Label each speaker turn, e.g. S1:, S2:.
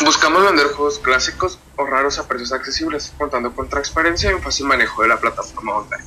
S1: Buscamos vender juegos clásicos o raros a precios accesibles, contando con transparencia y un fácil manejo de la plataforma online.